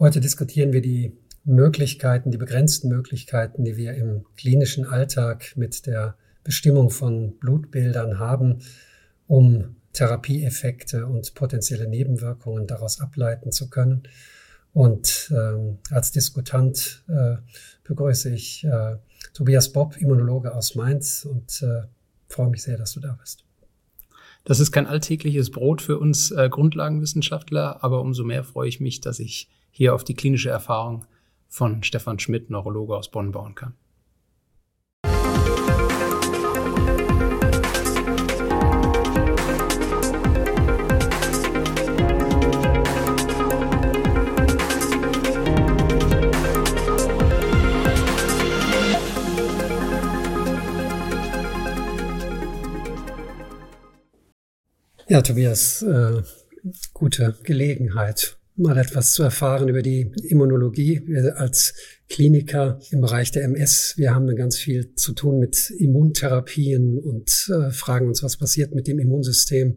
Heute diskutieren wir die Möglichkeiten, die begrenzten Möglichkeiten, die wir im klinischen Alltag mit der Bestimmung von Blutbildern haben, um Therapieeffekte und potenzielle Nebenwirkungen daraus ableiten zu können. Und ähm, als Diskutant äh, begrüße ich äh, Tobias Bob, Immunologe aus Mainz, und äh, freue mich sehr, dass du da bist. Das ist kein alltägliches Brot für uns äh, Grundlagenwissenschaftler, aber umso mehr freue ich mich, dass ich hier auf die klinische Erfahrung von Stefan Schmidt, Neurologe aus Bonn, bauen kann. Ja, Tobias, äh, gute Gelegenheit, mal etwas zu erfahren über die Immunologie. Wir als Kliniker im Bereich der MS, wir haben ganz viel zu tun mit Immuntherapien und äh, fragen uns, was passiert mit dem Immunsystem.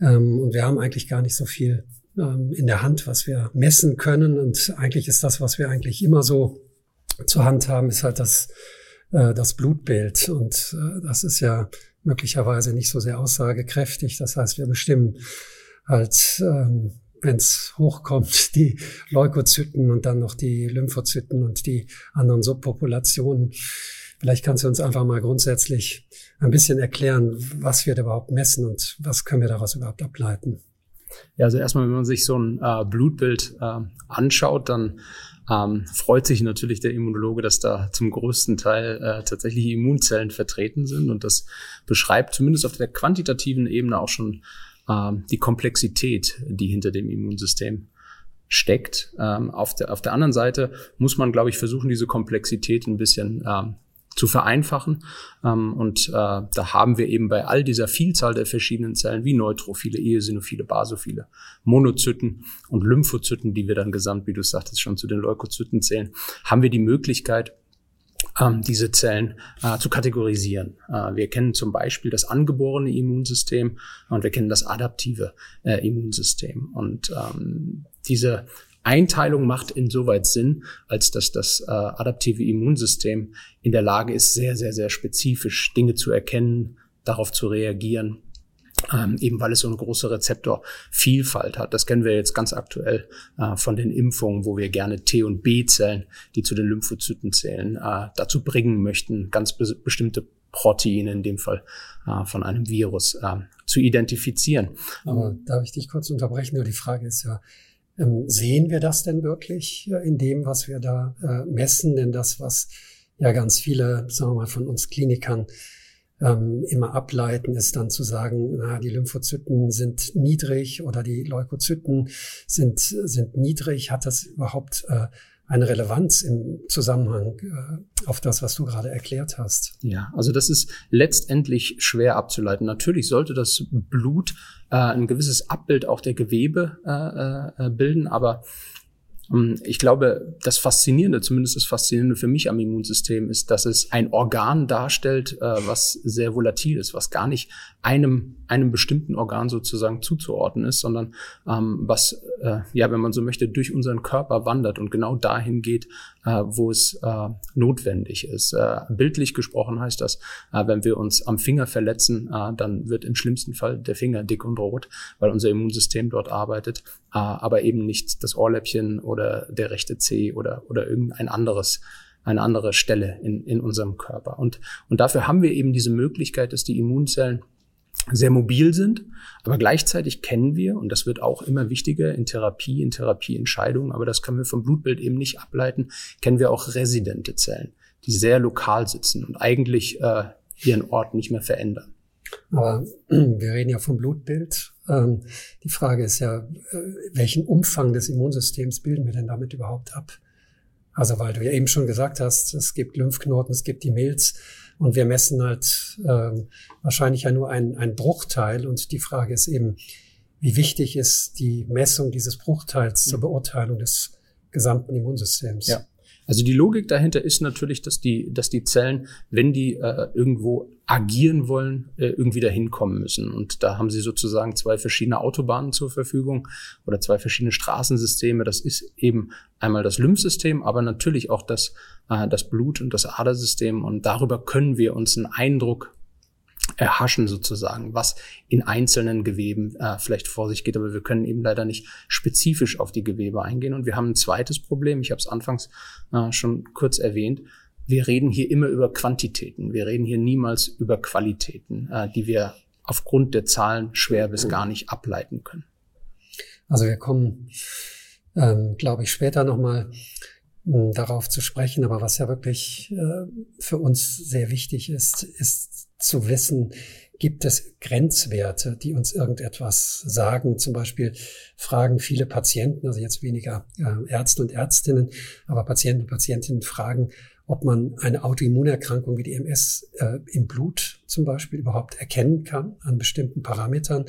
Ähm, und wir haben eigentlich gar nicht so viel ähm, in der Hand, was wir messen können. Und eigentlich ist das, was wir eigentlich immer so zur Hand haben, ist halt das, äh, das Blutbild. Und äh, das ist ja möglicherweise nicht so sehr aussagekräftig. Das heißt, wir bestimmen halt, ähm, wenn es hochkommt, die Leukozyten und dann noch die Lymphozyten und die anderen Subpopulationen. Vielleicht kannst du uns einfach mal grundsätzlich ein bisschen erklären, was wir da überhaupt messen und was können wir daraus überhaupt ableiten. Ja, also erstmal, wenn man sich so ein äh, Blutbild äh, anschaut, dann ähm, freut sich natürlich der Immunologe, dass da zum größten Teil äh, tatsächlich Immunzellen vertreten sind. Und das beschreibt zumindest auf der quantitativen Ebene auch schon die Komplexität, die hinter dem Immunsystem steckt. Ähm, auf, der, auf der anderen Seite muss man, glaube ich, versuchen, diese Komplexität ein bisschen ähm, zu vereinfachen. Ähm, und äh, da haben wir eben bei all dieser Vielzahl der verschiedenen Zellen wie Neutrophile, Eosinophile, Basophile, Monozyten und Lymphozyten, die wir dann gesamt, wie du sagtest, schon zu den Leukozyten zählen, haben wir die Möglichkeit, ähm, diese Zellen äh, zu kategorisieren. Äh, wir kennen zum Beispiel das angeborene Immunsystem und wir kennen das adaptive äh, Immunsystem. Und ähm, diese Einteilung macht insoweit Sinn, als dass das äh, adaptive Immunsystem in der Lage ist, sehr, sehr, sehr spezifisch Dinge zu erkennen, darauf zu reagieren, ähm, eben weil es so eine große Rezeptorvielfalt hat. Das kennen wir jetzt ganz aktuell äh, von den Impfungen, wo wir gerne T- und B-Zellen, die zu den Lymphozyten zählen, äh, dazu bringen möchten, ganz be bestimmte Proteine, in dem Fall äh, von einem Virus, äh, zu identifizieren. Aber darf ich dich kurz unterbrechen? Nur die Frage ist ja, ähm, sehen wir das denn wirklich äh, in dem, was wir da äh, messen? Denn das, was ja ganz viele, sagen wir mal, von uns Klinikern ähm, immer ableiten, ist dann zu sagen, na, die Lymphozyten sind niedrig oder die Leukozyten sind, sind niedrig. Hat das überhaupt äh, eine Relevanz im Zusammenhang äh, auf das, was du gerade erklärt hast? Ja, also das ist letztendlich schwer abzuleiten. Natürlich sollte das Blut äh, ein gewisses Abbild auch der Gewebe äh, äh, bilden, aber ich glaube, das Faszinierende, zumindest das Faszinierende für mich am Immunsystem, ist, dass es ein Organ darstellt, äh, was sehr volatil ist, was gar nicht einem, einem bestimmten Organ sozusagen zuzuordnen ist, sondern ähm, was, äh, ja, wenn man so möchte, durch unseren Körper wandert und genau dahin geht, wo es äh, notwendig ist. Äh, bildlich gesprochen heißt das, äh, wenn wir uns am Finger verletzen, äh, dann wird im schlimmsten Fall der Finger dick und rot, weil unser Immunsystem dort arbeitet, äh, aber eben nicht das Ohrläppchen oder der rechte Zeh oder, oder irgendein anderes eine andere Stelle in, in unserem Körper. Und, und dafür haben wir eben diese Möglichkeit, dass die Immunzellen sehr mobil sind, aber gleichzeitig kennen wir, und das wird auch immer wichtiger in Therapie, in Therapieentscheidungen, aber das können wir vom Blutbild eben nicht ableiten, kennen wir auch residente Zellen, die sehr lokal sitzen und eigentlich äh, ihren Ort nicht mehr verändern. Aber wir reden ja vom Blutbild. Ähm, die Frage ist ja, äh, welchen Umfang des Immunsystems bilden wir denn damit überhaupt ab? Also weil du ja eben schon gesagt hast, es gibt Lymphknoten, es gibt die Milz. Und wir messen halt ähm, wahrscheinlich ja nur ein, ein Bruchteil. Und die Frage ist eben, wie wichtig ist die Messung dieses Bruchteils zur mhm. Beurteilung des gesamten Immunsystems? Ja. Also die Logik dahinter ist natürlich, dass die, dass die Zellen, wenn die äh, irgendwo agieren wollen, äh, irgendwie dahin kommen müssen. Und da haben sie sozusagen zwei verschiedene Autobahnen zur Verfügung oder zwei verschiedene Straßensysteme. Das ist eben einmal das Lymphsystem, aber natürlich auch das, äh, das Blut- und das Adersystem. Und darüber können wir uns einen Eindruck erhaschen sozusagen, was in einzelnen Geweben äh, vielleicht vor sich geht, aber wir können eben leider nicht spezifisch auf die Gewebe eingehen. Und wir haben ein zweites Problem, ich habe es anfangs äh, schon kurz erwähnt, wir reden hier immer über Quantitäten, wir reden hier niemals über Qualitäten, äh, die wir aufgrund der Zahlen schwer bis gar nicht ableiten können. Also wir kommen, ähm, glaube ich, später nochmal hm, darauf zu sprechen. Aber was ja wirklich äh, für uns sehr wichtig ist, ist zu wissen, gibt es Grenzwerte, die uns irgendetwas sagen. Zum Beispiel fragen viele Patienten, also jetzt weniger äh, Ärzte und Ärztinnen, aber Patienten und Patientinnen fragen, ob man eine Autoimmunerkrankung wie die MS äh, im Blut zum Beispiel überhaupt erkennen kann an bestimmten Parametern.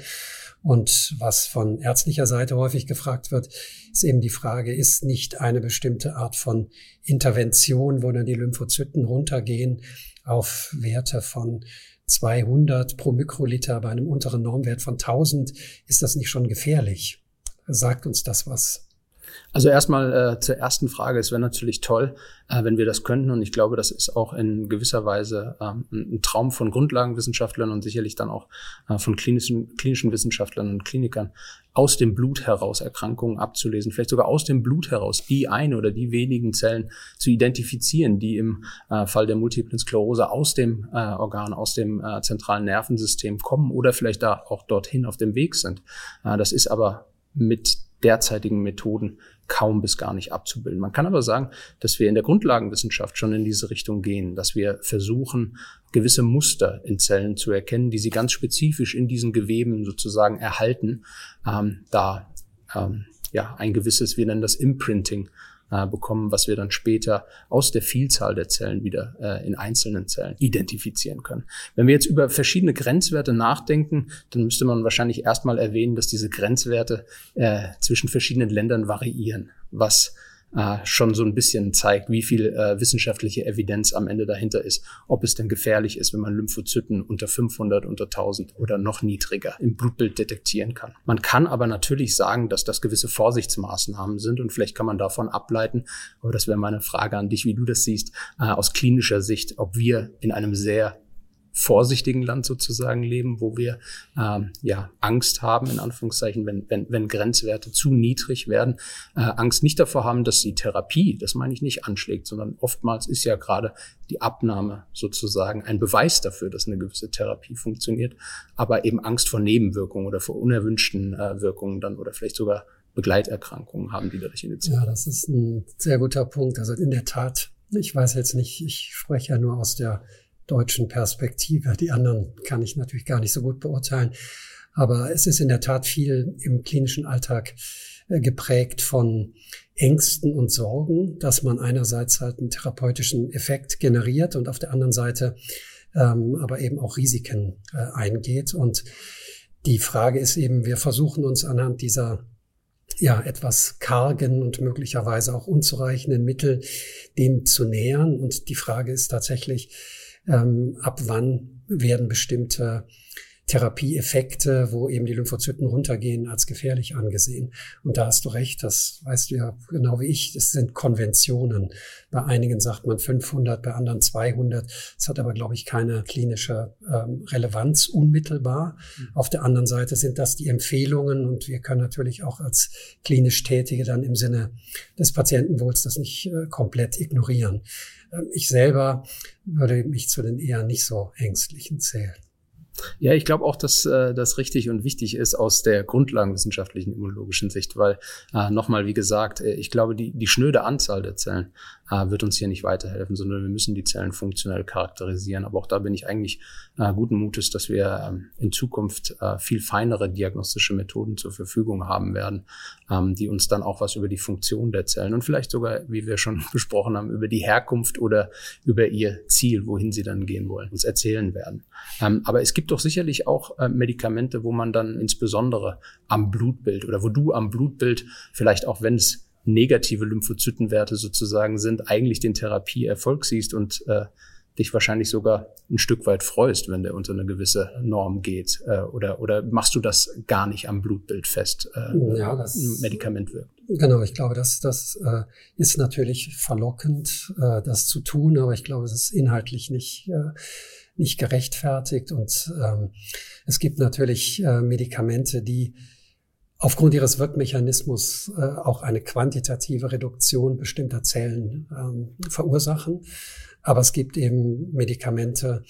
Und was von ärztlicher Seite häufig gefragt wird, ist eben die Frage, ist nicht eine bestimmte Art von Intervention, wo dann die Lymphozyten runtergehen auf Werte von 200 pro Mikroliter bei einem unteren Normwert von 1000, ist das nicht schon gefährlich? Sagt uns das was? Also erstmal äh, zur ersten Frage. Es wäre natürlich toll, äh, wenn wir das könnten. Und ich glaube, das ist auch in gewisser Weise ähm, ein Traum von Grundlagenwissenschaftlern und sicherlich dann auch äh, von klinischen, klinischen Wissenschaftlern und Klinikern, aus dem Blut heraus Erkrankungen abzulesen, vielleicht sogar aus dem Blut heraus die eine oder die wenigen Zellen zu identifizieren, die im äh, Fall der Multiplen Sklerose aus dem äh, Organ, aus dem äh, zentralen Nervensystem kommen oder vielleicht da auch dorthin auf dem Weg sind. Äh, das ist aber mit derzeitigen Methoden kaum bis gar nicht abzubilden. Man kann aber sagen, dass wir in der Grundlagenwissenschaft schon in diese Richtung gehen, dass wir versuchen, gewisse Muster in Zellen zu erkennen, die sie ganz spezifisch in diesen Geweben sozusagen erhalten, ähm, da ähm, ja ein gewisses, wir nennen das Imprinting, äh, bekommen, was wir dann später aus der Vielzahl der Zellen wieder äh, in einzelnen Zellen identifizieren können. Wenn wir jetzt über verschiedene Grenzwerte nachdenken, dann müsste man wahrscheinlich erstmal erwähnen, dass diese Grenzwerte äh, zwischen verschiedenen Ländern variieren, was äh, schon so ein bisschen zeigt, wie viel äh, wissenschaftliche Evidenz am Ende dahinter ist, ob es denn gefährlich ist, wenn man Lymphozyten unter 500, unter 1000 oder noch niedriger im Blutbild detektieren kann. Man kann aber natürlich sagen, dass das gewisse Vorsichtsmaßnahmen sind und vielleicht kann man davon ableiten, aber das wäre meine Frage an dich, wie du das siehst, äh, aus klinischer Sicht, ob wir in einem sehr vorsichtigen Land sozusagen leben, wo wir ähm, ja Angst haben, in Anführungszeichen, wenn, wenn, wenn Grenzwerte zu niedrig werden, äh, Angst nicht davor haben, dass die Therapie, das meine ich nicht, anschlägt, sondern oftmals ist ja gerade die Abnahme sozusagen ein Beweis dafür, dass eine gewisse Therapie funktioniert, aber eben Angst vor Nebenwirkungen oder vor unerwünschten äh, Wirkungen dann oder vielleicht sogar Begleiterkrankungen haben, die dadurch initiiert. Ja, das ist ein sehr guter Punkt. Also in der Tat, ich weiß jetzt nicht, ich spreche ja nur aus der deutschen Perspektive. Die anderen kann ich natürlich gar nicht so gut beurteilen. Aber es ist in der Tat viel im klinischen Alltag äh, geprägt von Ängsten und Sorgen, dass man einerseits halt einen therapeutischen Effekt generiert und auf der anderen Seite ähm, aber eben auch Risiken äh, eingeht. Und die Frage ist eben, wir versuchen uns anhand dieser ja, etwas kargen und möglicherweise auch unzureichenden Mittel dem zu nähern. Und die Frage ist tatsächlich, ähm, ab wann werden bestimmte Therapieeffekte, wo eben die Lymphozyten runtergehen, als gefährlich angesehen. Und da hast du recht, das weißt du ja genau wie ich, das sind Konventionen. Bei einigen sagt man 500, bei anderen 200. Das hat aber, glaube ich, keine klinische ähm, Relevanz unmittelbar. Mhm. Auf der anderen Seite sind das die Empfehlungen und wir können natürlich auch als klinisch Tätige dann im Sinne des Patientenwohls das nicht äh, komplett ignorieren. Ähm, ich selber würde mich zu den eher nicht so ängstlichen zählen. Ja, ich glaube auch, dass äh, das richtig und wichtig ist aus der grundlagenwissenschaftlichen immunologischen Sicht, weil äh, nochmal, wie gesagt, äh, ich glaube, die, die schnöde Anzahl der Zellen äh, wird uns hier nicht weiterhelfen, sondern wir müssen die Zellen funktionell charakterisieren. Aber auch da bin ich eigentlich äh, guten Mutes, dass wir ähm, in Zukunft äh, viel feinere diagnostische Methoden zur Verfügung haben werden, ähm, die uns dann auch was über die Funktion der Zellen und vielleicht sogar, wie wir schon besprochen haben, über die Herkunft oder über ihr Ziel, wohin sie dann gehen wollen, uns erzählen werden. Ähm, aber es gibt doch sicherlich auch äh, Medikamente, wo man dann insbesondere am Blutbild oder wo du am Blutbild vielleicht auch wenn es negative Lymphozytenwerte sozusagen sind, eigentlich den Therapieerfolg siehst und äh, dich wahrscheinlich sogar ein Stück weit freust, wenn der unter eine gewisse Norm geht? Äh, oder, oder machst du das gar nicht am Blutbild fest, äh, ja, das, ein Medikament wirkt? Genau, ich glaube, das, das äh, ist natürlich verlockend, äh, das zu tun, aber ich glaube, es ist inhaltlich nicht, äh, nicht gerechtfertigt. Und ähm, es gibt natürlich äh, Medikamente, die aufgrund ihres Wirkmechanismus äh, auch eine quantitative Reduktion bestimmter Zellen ähm, verursachen. Aber es gibt eben Medikamente,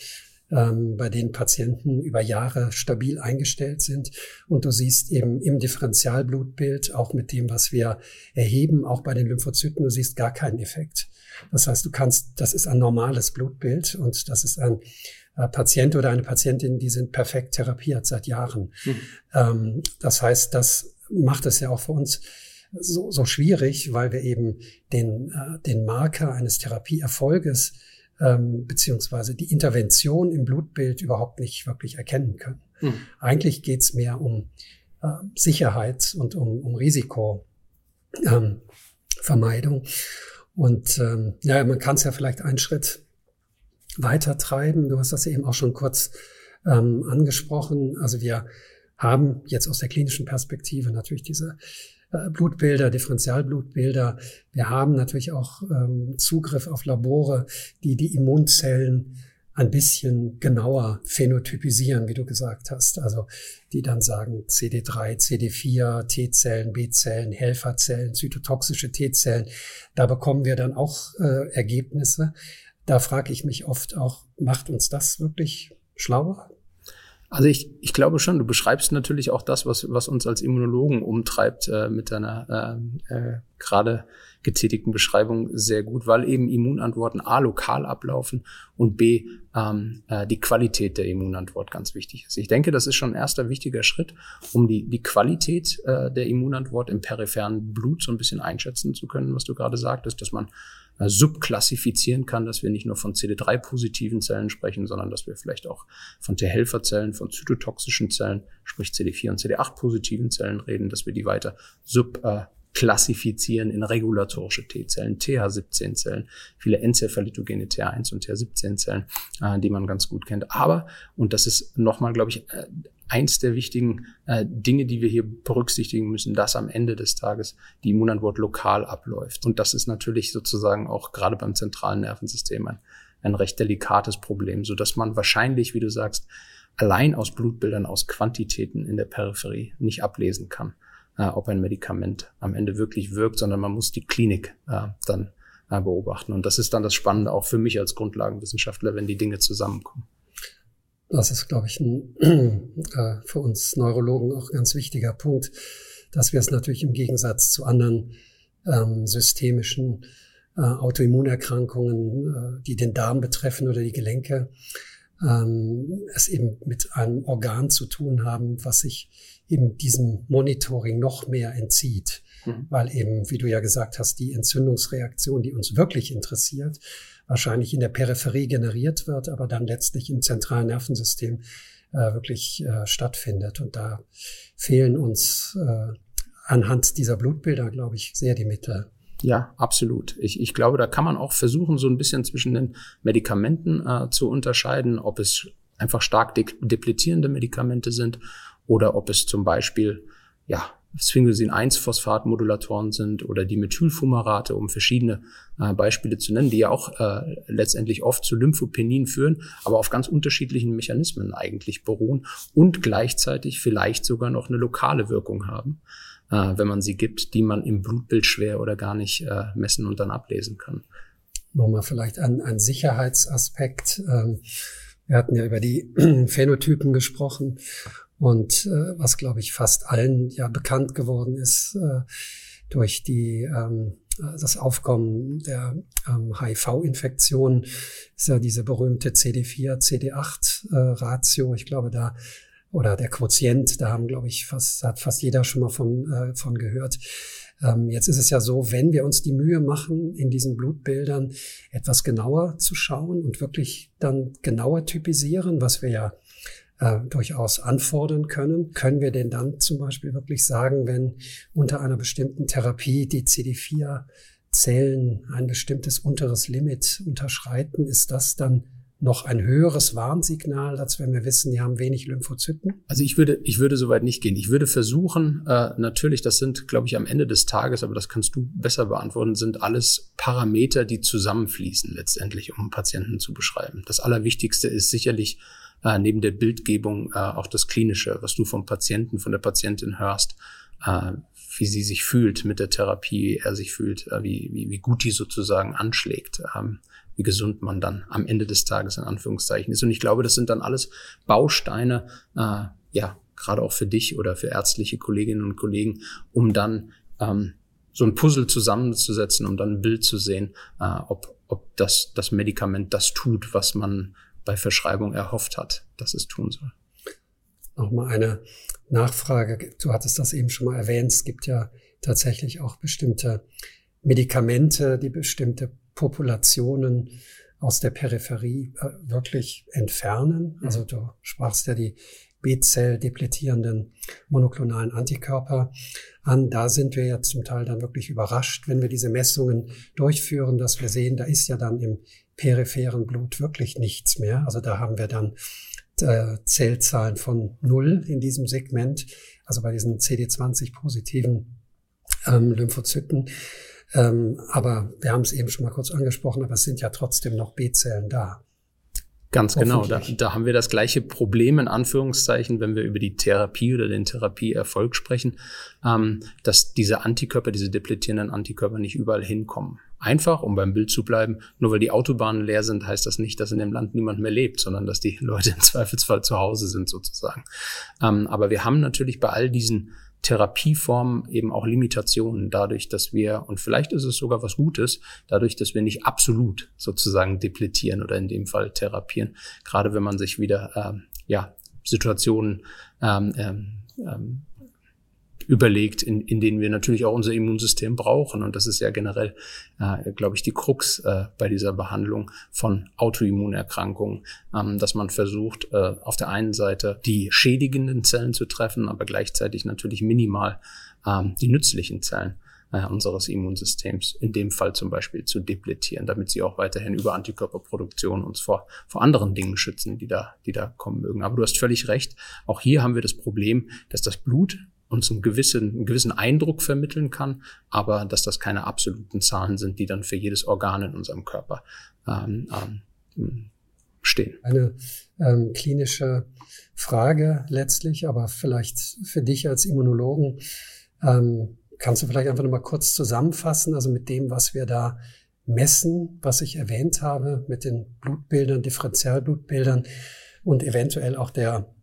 ähm, bei denen Patienten über Jahre stabil eingestellt sind. Und du siehst eben im Differentialblutbild, auch mit dem, was wir erheben, auch bei den Lymphozyten, du siehst gar keinen Effekt. Das heißt, du kannst, das ist ein normales Blutbild und das ist ein äh, Patient oder eine Patientin, die sind perfekt therapiert seit Jahren. Mhm. Ähm, das heißt, das macht es ja auch für uns so, so schwierig, weil wir eben den, äh, den Marker eines Therapieerfolges ähm, beziehungsweise die Intervention im Blutbild überhaupt nicht wirklich erkennen können. Mhm. Eigentlich geht's mehr um äh, Sicherheit und um, um Risikovermeidung. Ähm, und ähm, ja, man kann es ja vielleicht einen Schritt weiter treiben. Du hast das eben auch schon kurz ähm, angesprochen. Also wir haben jetzt aus der klinischen Perspektive natürlich diese Blutbilder, Differentialblutbilder. Wir haben natürlich auch ähm, Zugriff auf Labore, die die Immunzellen ein bisschen genauer phänotypisieren, wie du gesagt hast. Also die dann sagen CD3, CD4, T-Zellen, B-Zellen, Helferzellen, zytotoxische T-Zellen. Da bekommen wir dann auch äh, Ergebnisse. Da frage ich mich oft auch, macht uns das wirklich schlauer? Also ich, ich glaube schon, du beschreibst natürlich auch das, was, was uns als Immunologen umtreibt, äh, mit deiner äh, äh, gerade getätigten Beschreibung sehr gut, weil eben Immunantworten A lokal ablaufen und B ähm, äh, die Qualität der Immunantwort ganz wichtig ist. Ich denke, das ist schon ein erster wichtiger Schritt, um die, die Qualität äh, der Immunantwort im peripheren Blut so ein bisschen einschätzen zu können, was du gerade sagtest, dass man subklassifizieren kann, dass wir nicht nur von CD3-positiven Zellen sprechen, sondern dass wir vielleicht auch von T-Helferzellen, von zytotoxischen Zellen, sprich CD4 und CD8-positiven Zellen reden, dass wir die weiter sub äh, in regulatorische T-Zellen, TH17-Zellen, viele enzephalidogene T1 und TH17-Zellen, äh, die man ganz gut kennt. Aber, und das ist nochmal, glaube ich, äh, eins der wichtigen äh, Dinge, die wir hier berücksichtigen müssen, dass am Ende des Tages die Immunantwort lokal abläuft. Und das ist natürlich sozusagen auch gerade beim zentralen Nervensystem ein, ein recht delikates Problem, so dass man wahrscheinlich, wie du sagst, allein aus Blutbildern, aus Quantitäten in der Peripherie nicht ablesen kann, äh, ob ein Medikament am Ende wirklich wirkt, sondern man muss die Klinik äh, dann äh, beobachten. Und das ist dann das Spannende auch für mich als Grundlagenwissenschaftler, wenn die Dinge zusammenkommen. Das ist, glaube ich, ein, äh, für uns Neurologen auch ein ganz wichtiger Punkt, dass wir es natürlich im Gegensatz zu anderen ähm, systemischen äh, Autoimmunerkrankungen, äh, die den Darm betreffen oder die Gelenke, ähm, es eben mit einem Organ zu tun haben, was sich eben diesem Monitoring noch mehr entzieht, mhm. weil eben, wie du ja gesagt hast, die Entzündungsreaktion, die uns wirklich interessiert, wahrscheinlich in der Peripherie generiert wird, aber dann letztlich im zentralen Nervensystem äh, wirklich äh, stattfindet. Und da fehlen uns äh, anhand dieser Blutbilder, glaube ich, sehr die Mittel. Ja, absolut. Ich, ich glaube, da kann man auch versuchen, so ein bisschen zwischen den Medikamenten äh, zu unterscheiden, ob es einfach stark de deplizierende Medikamente sind oder ob es zum Beispiel ja Sphingosine-1-Phosphatmodulatoren sind oder die Methylfumarate, um verschiedene äh, Beispiele zu nennen, die ja auch äh, letztendlich oft zu Lymphopenien führen, aber auf ganz unterschiedlichen Mechanismen eigentlich beruhen und gleichzeitig vielleicht sogar noch eine lokale Wirkung haben, äh, wenn man sie gibt, die man im Blutbild schwer oder gar nicht äh, messen und dann ablesen kann. Nochmal vielleicht ein, ein Sicherheitsaspekt. Ähm, wir hatten ja über die Phänotypen gesprochen und äh, was, glaube ich, fast allen ja bekannt geworden ist äh, durch die ähm, das Aufkommen der ähm, HIV-Infektion ist ja diese berühmte CD4, CD8-Ratio. Äh, ich glaube, da oder der Quotient, da haben, glaube ich, fast, hat fast jeder schon mal von, äh, von gehört. Ähm, jetzt ist es ja so, wenn wir uns die Mühe machen, in diesen Blutbildern etwas genauer zu schauen und wirklich dann genauer typisieren, was wir ja äh, durchaus anfordern können. Können wir denn dann zum Beispiel wirklich sagen, wenn unter einer bestimmten Therapie die CD4 Zellen ein bestimmtes unteres Limit unterschreiten, ist das dann noch ein höheres Warnsignal, als wenn wir wissen, die haben wenig Lymphozyten? Also ich würde, ich würde soweit nicht gehen. Ich würde versuchen, äh, natürlich, das sind, glaube ich, am Ende des Tages, aber das kannst du besser beantworten, sind alles Parameter, die zusammenfließen letztendlich, um Patienten zu beschreiben. Das Allerwichtigste ist sicherlich äh, neben der Bildgebung äh, auch das Klinische, was du vom Patienten, von der Patientin hörst, äh, wie sie sich fühlt mit der Therapie, wie er sich fühlt, äh, wie, wie, wie gut die sozusagen anschlägt. Ähm, wie gesund man dann am Ende des Tages in Anführungszeichen ist. Und ich glaube, das sind dann alles Bausteine, äh, ja, gerade auch für dich oder für ärztliche Kolleginnen und Kollegen, um dann ähm, so ein Puzzle zusammenzusetzen, um dann ein Bild zu sehen, äh, ob, ob das, das Medikament das tut, was man bei Verschreibung erhofft hat, dass es tun soll. Nochmal eine Nachfrage. Du hattest das eben schon mal erwähnt. Es gibt ja tatsächlich auch bestimmte Medikamente, die bestimmte Populationen aus der Peripherie äh, wirklich entfernen. Also du sprachst ja die B-Zell-depletierenden monoklonalen Antikörper an. Da sind wir ja zum Teil dann wirklich überrascht, wenn wir diese Messungen durchführen, dass wir sehen, da ist ja dann im peripheren Blut wirklich nichts mehr. Also da haben wir dann äh, Zellzahlen von null in diesem Segment, also bei diesen CD20-positiven ähm, Lymphozyten. Ähm, aber wir haben es eben schon mal kurz angesprochen, aber es sind ja trotzdem noch B-Zellen da. Ganz genau. Da, da haben wir das gleiche Problem in Anführungszeichen, wenn wir über die Therapie oder den Therapieerfolg sprechen, ähm, dass diese Antikörper, diese depletierenden Antikörper nicht überall hinkommen. Einfach, um beim Bild zu bleiben, nur weil die Autobahnen leer sind, heißt das nicht, dass in dem Land niemand mehr lebt, sondern dass die Leute im Zweifelsfall zu Hause sind sozusagen. Ähm, aber wir haben natürlich bei all diesen Therapieformen eben auch Limitationen dadurch, dass wir, und vielleicht ist es sogar was Gutes, dadurch, dass wir nicht absolut sozusagen depletieren oder in dem Fall therapieren. Gerade wenn man sich wieder, ähm, ja, Situationen ähm, ähm, ähm überlegt, in, in denen wir natürlich auch unser Immunsystem brauchen. Und das ist ja generell, äh, glaube ich, die Krux äh, bei dieser Behandlung von Autoimmunerkrankungen, ähm, dass man versucht, äh, auf der einen Seite die schädigenden Zellen zu treffen, aber gleichzeitig natürlich minimal ähm, die nützlichen Zellen äh, unseres Immunsystems, in dem Fall zum Beispiel zu depletieren, damit sie auch weiterhin über Antikörperproduktion uns vor, vor anderen Dingen schützen, die da, die da kommen mögen. Aber du hast völlig recht. Auch hier haben wir das Problem, dass das Blut uns einen gewissen, einen gewissen Eindruck vermitteln kann, aber dass das keine absoluten Zahlen sind, die dann für jedes Organ in unserem Körper ähm, ähm, stehen. Eine ähm, klinische Frage letztlich, aber vielleicht für dich als Immunologen. Ähm, kannst du vielleicht einfach nochmal kurz zusammenfassen, also mit dem, was wir da messen, was ich erwähnt habe, mit den Blutbildern, Differentialblutbildern und eventuell auch der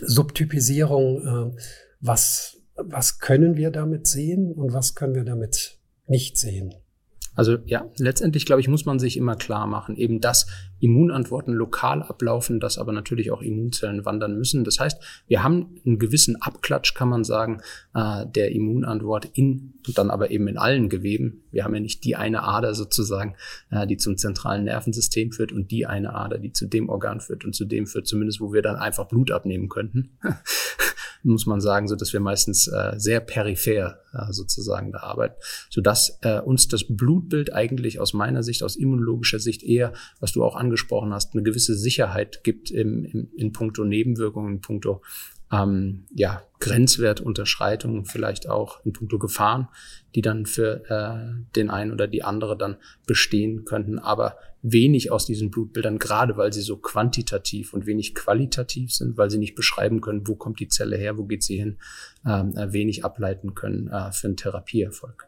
Subtypisierung, äh, was, was können wir damit sehen und was können wir damit nicht sehen? Also ja, letztendlich glaube ich, muss man sich immer klar machen, eben dass Immunantworten lokal ablaufen, dass aber natürlich auch Immunzellen wandern müssen. Das heißt, wir haben einen gewissen Abklatsch, kann man sagen, äh, der Immunantwort in dann aber eben in allen Geweben. Wir haben ja nicht die eine Ader sozusagen, äh, die zum zentralen Nervensystem führt und die eine Ader, die zu dem Organ führt und zu dem führt, zumindest wo wir dann einfach Blut abnehmen könnten. muss man sagen, so dass wir meistens äh, sehr peripher äh, sozusagen da arbeiten, so dass äh, uns das Blutbild eigentlich aus meiner Sicht, aus immunologischer Sicht eher, was du auch angesprochen hast, eine gewisse Sicherheit gibt im, im, in puncto Nebenwirkungen, in puncto ähm, ja, Grenzwertunterschreitungen, vielleicht auch in puncto Gefahren, die dann für äh, den einen oder die andere dann bestehen könnten, aber wenig aus diesen Blutbildern, gerade weil sie so quantitativ und wenig qualitativ sind, weil sie nicht beschreiben können, wo kommt die Zelle her, wo geht sie hin, ähm, äh, wenig ableiten können äh, für einen Therapieerfolg.